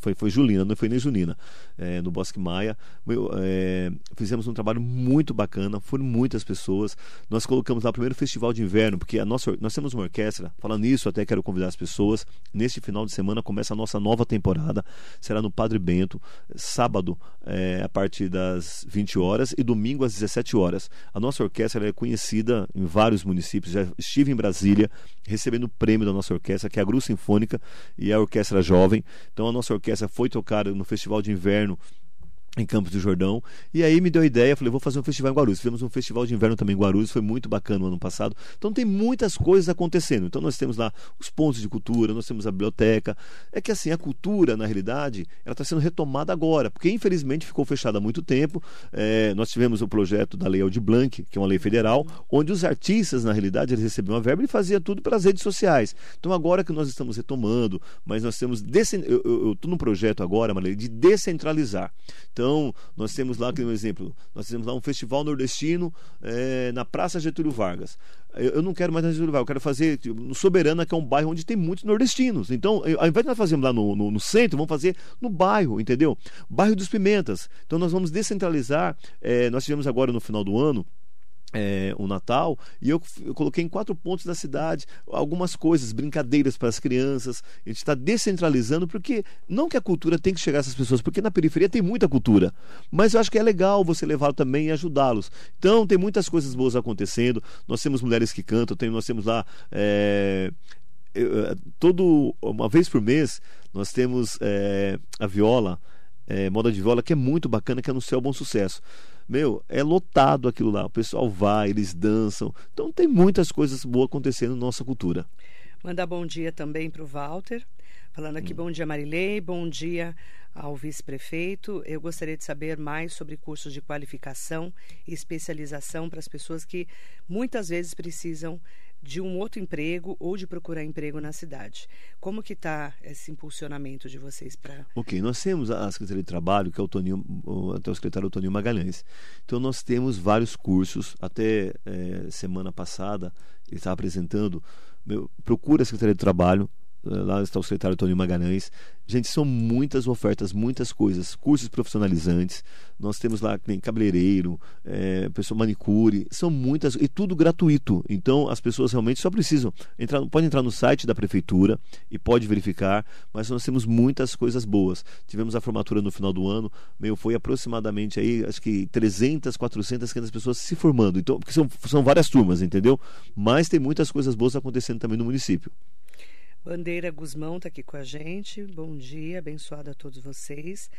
foi, foi Julina, não foi nem Junina, é, no Bosque Maia. É, fizemos um trabalho muito bacana, foram muitas pessoas. Nós colocamos lá o primeiro festival de inverno, porque a nossa, nós temos uma orquestra. Falando nisso, até quero convidar as pessoas. Neste final de semana começa a nossa nova temporada. Será no Padre Bento, sábado, é, a partir das 20 horas e domingo às 17 horas. A nossa orquestra é conhecida em vários municípios. Já estive em Brasília recebendo o prêmio da nossa orquestra, que é a Gru Sinfônica e a Orquestra Jovem. Então a nossa orquestra foi tocada no Festival de Inverno em Campos do Jordão. E aí me deu a ideia, falei, vou fazer um festival em Guarulhos. Fizemos um festival de inverno também em Guarulhos, foi muito bacana no ano passado. Então tem muitas coisas acontecendo. Então nós temos lá os pontos de cultura, nós temos a biblioteca. É que assim, a cultura, na realidade, ela está sendo retomada agora, porque infelizmente ficou fechada há muito tempo. É, nós tivemos o projeto da Lei Aldir Blanc, que é uma lei federal, onde os artistas, na realidade, eles recebiam uma verba e faziam tudo pelas redes sociais. Então agora que nós estamos retomando, mas nós temos... Eu estou num projeto agora, Maria, de descentralizar. Então, nós temos lá, aqui um exemplo, nós temos lá um festival nordestino é, na Praça Getúlio Vargas. Eu, eu, não quero mais na Getúlio Vargas, eu quero fazer tipo, no Soberana, que é um bairro onde tem muitos nordestinos. Então, eu, ao invés de nós fazermos lá no, no, no, centro, vamos fazer no bairro, entendeu? Bairro dos Pimentas. Então, nós vamos descentralizar. É, nós tivemos agora no final do ano é, o Natal e eu, eu, coloquei em quatro pontos da cidade algumas coisas, brincadeiras para as crianças. A gente está descentralizando porque não que a cultura tem que chegar a essas pessoas, porque na periferia tem muita cultura, mas eu acho que é legal você levá-lo também e ajudá-los. Então tem muitas coisas boas acontecendo. Nós temos mulheres que cantam, tem, nós temos lá é, todo uma vez por mês nós temos é, a viola, é, moda de viola que é muito bacana, que é no céu bom sucesso. Meu, é lotado aquilo lá. O pessoal vai, eles dançam. Então tem muitas coisas boas acontecendo na nossa cultura. Mandar bom dia também para o Walter. Falando aqui, hum. bom dia Marilei, bom dia ao vice-prefeito. Eu gostaria de saber mais sobre cursos de qualificação e especialização para as pessoas que muitas vezes precisam de um outro emprego ou de procurar emprego na cidade. Como que está esse impulsionamento de vocês para... Ok, nós temos a Secretaria de Trabalho, que é o, Toninho, o, o secretário Toninho Magalhães. Então nós temos vários cursos, até é, semana passada ele estava apresentando, meu, procura a Secretaria de Trabalho, lá está o secretário Tony Magalhães. Gente, são muitas ofertas, muitas coisas, cursos profissionalizantes. Nós temos lá tem cabeleireiro, é, pessoa manicure, são muitas e tudo gratuito. Então as pessoas realmente só precisam entrar, pode entrar no site da prefeitura e pode verificar. Mas nós temos muitas coisas boas. Tivemos a formatura no final do ano, meu foi aproximadamente aí acho que 300, 400, 500 pessoas se formando. Então porque são, são várias turmas, entendeu? Mas tem muitas coisas boas acontecendo também no município. Bandeira Guzmão está aqui com a gente. Bom dia, abençoado a todos vocês.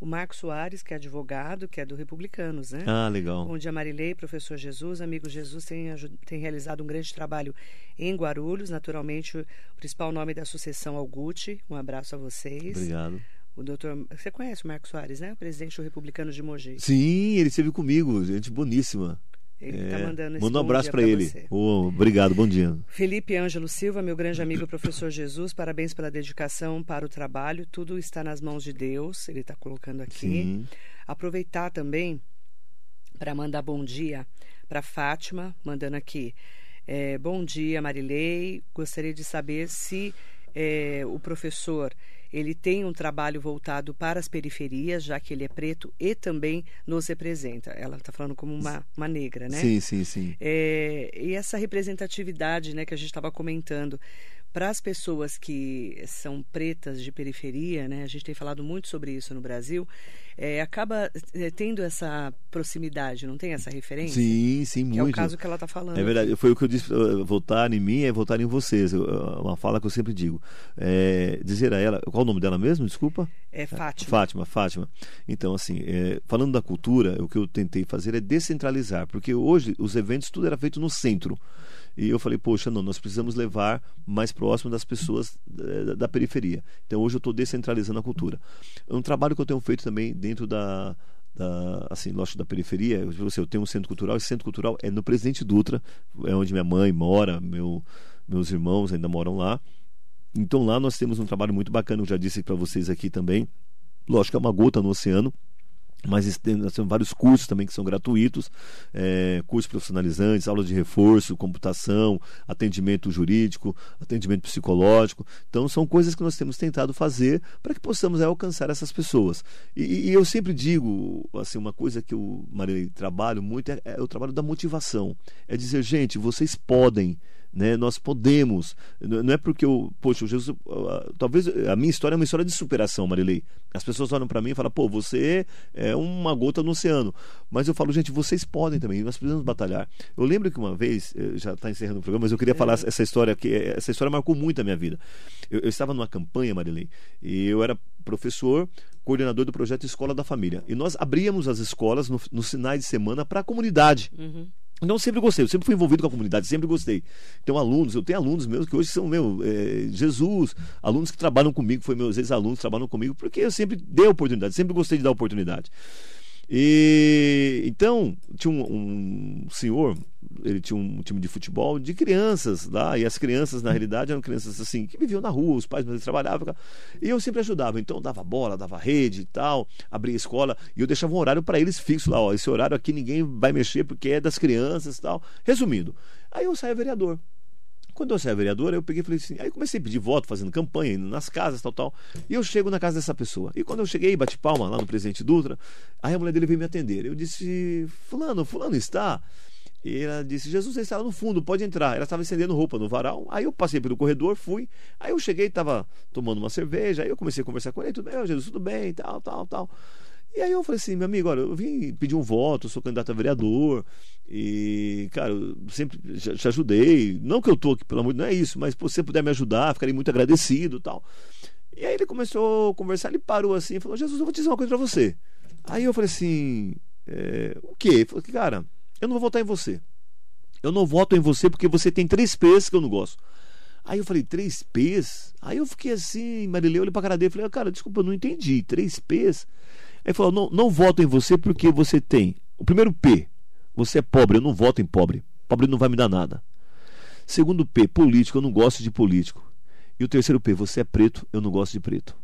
O Marcos Soares, que é advogado, que é do Republicanos, né? Ah, legal. Bom dia, Marilei, professor Jesus. Amigo Jesus tem, tem realizado um grande trabalho em Guarulhos. Naturalmente, o principal nome da sucessão ao Gucci. Um abraço a vocês. Obrigado. O doutor. Você conhece o Marcos Soares, né? O presidente do Republicano de Mogi. Sim, ele esteve comigo, gente boníssima. Ele está é, mandando esse Manda um abraço para ele. Oh, obrigado, bom dia. Felipe Ângelo Silva, meu grande amigo professor Jesus, parabéns pela dedicação para o trabalho. Tudo está nas mãos de Deus, ele está colocando aqui. Sim. Aproveitar também para mandar bom dia para Fátima, mandando aqui. É, bom dia, Marilei. Gostaria de saber se é, o professor ele tem um trabalho voltado para as periferias, já que ele é preto e também nos representa. Ela está falando como uma, uma negra, né? Sim, sim, sim. É, e essa representatividade né, que a gente estava comentando, para as pessoas que são pretas de periferia, né, a gente tem falado muito sobre isso no Brasil, é, acaba é, tendo essa proximidade, não tem essa referência? Sim, sim, muito. Que é o caso que ela está falando. É verdade, foi o que eu disse, votar em mim é votar em vocês, uma fala que eu sempre digo. É, dizer a ela, qual o nome dela mesmo, desculpa? É Fátima. Fátima, Fátima. Então, assim, é, falando da cultura, o que eu tentei fazer é descentralizar, porque hoje os eventos tudo era feito no centro. E eu falei, poxa, não, nós precisamos levar mais próximo das pessoas eh, da, da periferia. Então hoje eu estou descentralizando a cultura. É um trabalho que eu tenho feito também dentro da, da, assim, lógico, da periferia. Eu, eu tenho um centro cultural, esse centro cultural é no Presidente Dutra, é onde minha mãe mora, meu, meus irmãos ainda moram lá. Então lá nós temos um trabalho muito bacana, eu já disse para vocês aqui também. Lógico é uma gota no oceano, mas nós temos vários cursos também que são gratuitos, é, cursos profissionalizantes, aulas de reforço, computação, atendimento jurídico, atendimento psicológico. Então são coisas que nós temos tentado fazer para que possamos é, alcançar essas pessoas. E, e, eu sempre digo, assim, uma coisa que eu, Maria, trabalho muito é, é o trabalho da motivação. É dizer, gente, vocês podem né? Nós podemos. Não é porque eu, poxa, Jesus, talvez a minha história é uma história de superação, Marilei. As pessoas olham para mim e falam, pô, você é uma gota no oceano. Mas eu falo, gente, vocês podem também. Nós precisamos batalhar. Eu lembro que uma vez, eh, já está encerrando o programa, mas eu queria falar é. essa história que essa história marcou muito a minha vida. Eu, eu estava numa campanha, Marilei, e eu era professor coordenador do projeto Escola da Família. E nós abríamos as escolas nos no finais de semana para a comunidade. Uhum. Então, sempre gostei, eu sempre fui envolvido com a comunidade, sempre gostei. Então, alunos, eu tenho alunos meus que hoje são, meu, é, Jesus, alunos que trabalham comigo, foi meus ex-alunos que trabalham comigo, porque eu sempre dei oportunidade, sempre gostei de dar oportunidade. E então, tinha um, um, senhor, ele tinha um time de futebol de crianças lá, e as crianças, na realidade, eram crianças assim, que viviam na rua, os pais mas trabalhavam, e eu sempre ajudava. Então, dava bola, dava rede e tal, abria escola, e eu deixava um horário para eles fixo lá, ó, esse horário aqui ninguém vai mexer porque é das crianças e tal. Resumindo, aí eu saio vereador. Quando eu saí vereador, eu peguei e falei assim. Aí comecei a pedir voto, fazendo campanha, indo nas casas, tal, tal. E eu chego na casa dessa pessoa. E quando eu cheguei, bati palma lá no presidente Dutra, aí a mulher dele veio me atender. Eu disse: Fulano, Fulano está. E ela disse: Jesus, está lá no fundo, pode entrar. Ela estava estendendo roupa no varal. Aí eu passei pelo corredor, fui. Aí eu cheguei, estava tomando uma cerveja. Aí eu comecei a conversar com ele: tudo bem, Jesus, tudo bem, tal, tal, tal. E aí eu falei assim, meu amigo, olha, eu vim pedir um voto, sou candidato a vereador e, cara, sempre te ajudei. Não que eu tô aqui, pelo amor de Deus, não é isso, mas se você puder me ajudar, ficaria muito agradecido tal. E aí ele começou a conversar, ele parou assim e falou, Jesus, eu vou te dizer uma coisa pra você. Aí eu falei assim, é, o quê? Ele falou, cara, eu não vou votar em você. Eu não voto em você porque você tem três P's que eu não gosto. Aí eu falei, três P's? Aí eu fiquei assim, Marileu, olhei pra cara dele e falei, cara, desculpa, eu não entendi. Três P's? Ele falou: não, não voto em você porque você tem. O primeiro P, você é pobre, eu não voto em pobre. Pobre não vai me dar nada. Segundo P, político, eu não gosto de político. E o terceiro P, você é preto, eu não gosto de preto.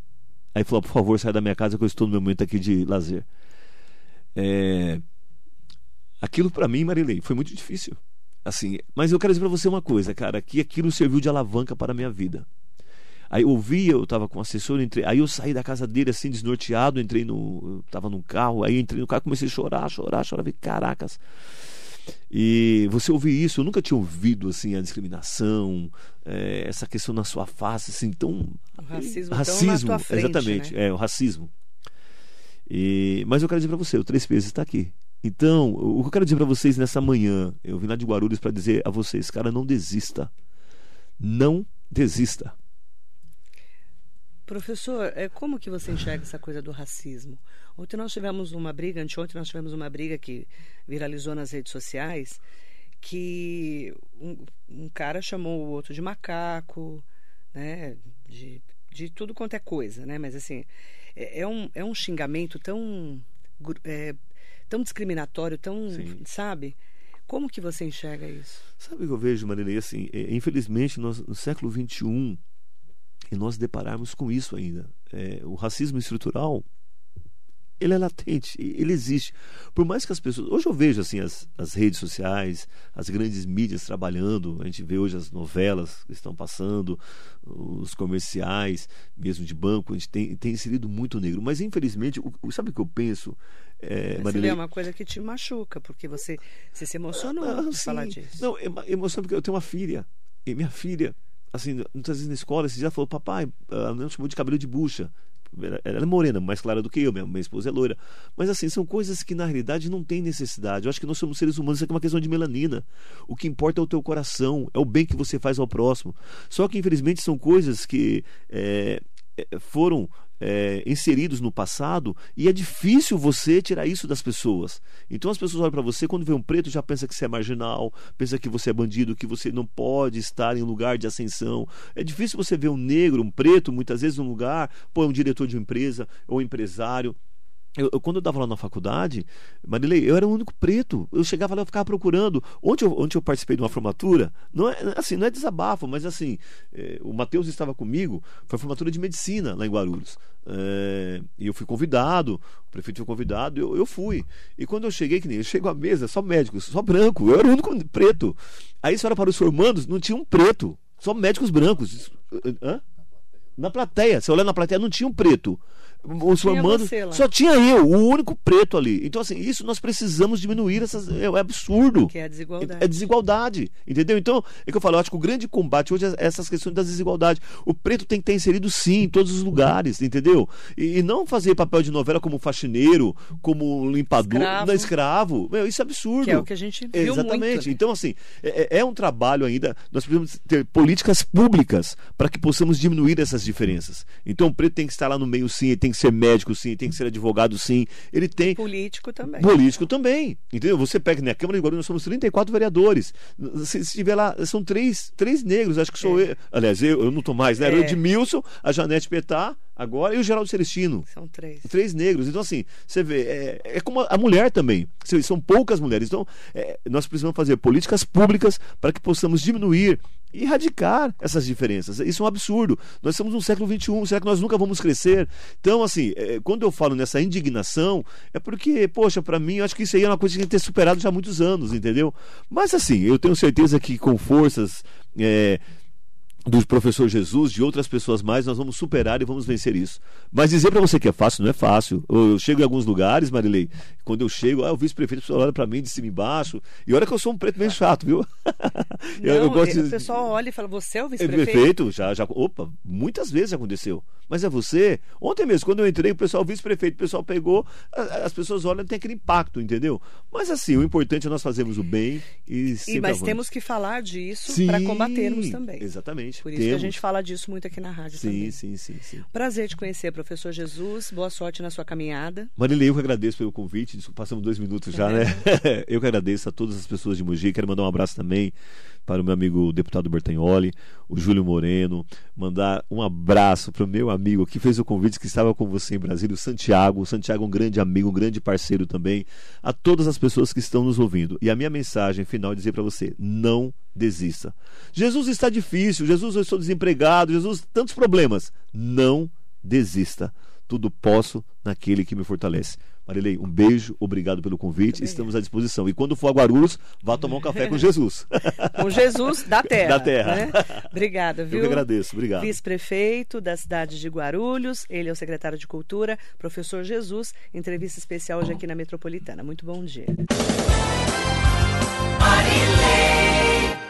Aí falou: por favor, sai da minha casa que eu estou no meu momento aqui de lazer. É... Aquilo para mim, Marilei, foi muito difícil. Assim, mas eu quero dizer para você uma coisa, cara, que aquilo serviu de alavanca para a minha vida. Aí eu via, eu estava com o assessor, entrei, aí eu saí da casa dele assim, desnorteado, entrei no. Eu tava num carro, aí entrei no carro, comecei a chorar, chorar, chorar, falei, caracas. E você ouvir isso, eu nunca tinha ouvido assim a discriminação, é, essa questão na sua face, assim, tão. O racismo, racismo tão frente, exatamente, né? é, o racismo. E, mas eu quero dizer para você, o Três Pesos está aqui. Então, o que eu quero dizer para vocês nessa manhã, eu vim lá de Guarulhos para dizer a vocês, cara, não desista. Não desista. Professor, é, como que você enxerga essa coisa do racismo? Ontem nós tivemos uma briga, anteontem nós tivemos uma briga que viralizou nas redes sociais, que um, um cara chamou o outro de macaco, né? De, de tudo quanto é coisa, né? Mas assim, é, é um, é um xingamento tão, é, tão discriminatório, tão, Sim. sabe? Como que você enxerga isso? Sabe o que eu vejo, Marilei? Assim, é, infelizmente, nós, no século XXI, e nós depararmos com isso ainda. É, o racismo estrutural ele é latente, ele existe. Por mais que as pessoas. Hoje eu vejo assim as, as redes sociais, as grandes mídias trabalhando, a gente vê hoje as novelas que estão passando, os comerciais, mesmo de banco, a gente tem, tem inserido muito negro. Mas infelizmente, o, sabe o que eu penso? É, Marilei... é uma coisa que te machuca, porque você, você se emocionou ah, falar disso. Não, é emoção porque eu tenho uma filha, e minha filha assim, muitas vezes na escola, esse dia falou, papai, ela não chamou de cabelo de bucha. Ela é morena, mais clara do que eu, minha, minha esposa é loira. Mas assim, são coisas que na realidade não tem necessidade. Eu acho que nós somos seres humanos, isso aqui é uma questão de melanina. O que importa é o teu coração, é o bem que você faz ao próximo. Só que infelizmente são coisas que é, foram é, inseridos no passado e é difícil você tirar isso das pessoas. Então as pessoas olham para você, quando vê um preto, já pensa que você é marginal, pensa que você é bandido, que você não pode estar em lugar de ascensão. É difícil você ver um negro, um preto, muitas vezes num lugar, pô, é um diretor de uma empresa ou um empresário. Eu, eu, quando eu estava lá na faculdade, Marilei, eu era o único preto. Eu chegava lá e ficava procurando. Ontem eu, eu participei de uma formatura, não é assim, não é desabafo, mas assim, é, o Matheus estava comigo, foi a formatura de medicina lá em Guarulhos. É, e eu fui convidado, o prefeito foi convidado, eu, eu fui. E quando eu cheguei, que nem eu chego à mesa, só médicos, só branco, eu era o único preto. Aí você olha para os formandos, não tinha um preto, só médicos brancos. Hã? Na plateia, você olha na plateia, não tinha um preto os formandos. Só tinha eu, o único preto ali. Então, assim, isso nós precisamos diminuir. Essas, é, é absurdo. Que é a desigualdade. É desigualdade. Entendeu? Então, é que eu falo, eu acho que o grande combate hoje é essas questões das desigualdades. O preto tem que estar inserido, sim, em todos os lugares, entendeu? E, e não fazer papel de novela como faxineiro, como limpador, escravo. Não, escravo. Meu, isso é absurdo. Que é o que a gente viu Exatamente. Muito, né? Então, assim, é, é, é um trabalho ainda. Nós precisamos ter políticas públicas para que possamos diminuir essas diferenças. Então, o preto tem que estar lá no meio, sim, ele tem que que ser médico, sim, tem que ser advogado, sim. Ele tem. Político também. Político também. Entendeu? Você pega na Câmara de Guarulhos, nós somos 34 vereadores. Se, se tiver lá, são três, três negros, acho que sou é. eu. Aliás, eu, eu não estou mais, né? É. O Edmilson, a Janete Petá, agora, e o Geraldo Celestino. São três. Três negros. Então, assim, você vê, é, é como a, a mulher também. São poucas mulheres. Então, é, nós precisamos fazer políticas públicas para que possamos diminuir erradicar essas diferenças. Isso é um absurdo. Nós estamos no século XXI, será que nós nunca vamos crescer? Então, assim, é, quando eu falo nessa indignação, é porque, poxa, para mim, eu acho que isso aí é uma coisa que a gente tem superado já há muitos anos, entendeu? Mas, assim, eu tenho certeza que com forças. É, do professor Jesus, de outras pessoas mais, nós vamos superar e vamos vencer isso. Mas dizer para você que é fácil, não é fácil. Eu chego em alguns lugares, Marilei, quando eu chego, ah, o vice-prefeito olha para mim de cima e embaixo, e olha que eu sou um preto bem chato, viu? Não, eu, eu gosto de... O pessoal olha e fala, você é o vice-prefeito? Prefeito, já, já, opa, muitas vezes aconteceu. Mas é você? Ontem mesmo, quando eu entrei, o pessoal, o vice-prefeito, o pessoal pegou, as pessoas olham tem aquele impacto, entendeu? Mas assim, o importante é nós fazermos o bem e, e Mas temos que falar disso para combatermos também. Exatamente. Por isso temos. que a gente fala disso muito aqui na rádio sim, também. Sim, sim, sim. Prazer te conhecer, professor Jesus. Boa sorte na sua caminhada. Marilei, eu que agradeço pelo convite. Passamos dois minutos já, né? eu que agradeço a todas as pessoas de Mogi. Quero mandar um abraço também para o meu amigo deputado Bertagnoli, o Júlio Moreno, mandar um abraço para o meu amigo que fez o convite que estava com você em Brasília, o Santiago. O Santiago é um grande amigo, um grande parceiro também, a todas as pessoas que estão nos ouvindo. E a minha mensagem final é dizer para você: não desista. Jesus está difícil, Jesus eu estou desempregado, Jesus tantos problemas. Não desista. Tudo posso naquele que me fortalece. Marilei, um beijo, obrigado pelo convite, estamos à disposição. E quando for a Guarulhos, vá tomar um café com Jesus. com Jesus da Terra. Da Terra. Né? Obrigada, viu? Eu que agradeço, obrigado. Vice-prefeito da cidade de Guarulhos, ele é o secretário de Cultura, professor Jesus, entrevista especial hoje aqui na Metropolitana. Muito bom dia. Marilei.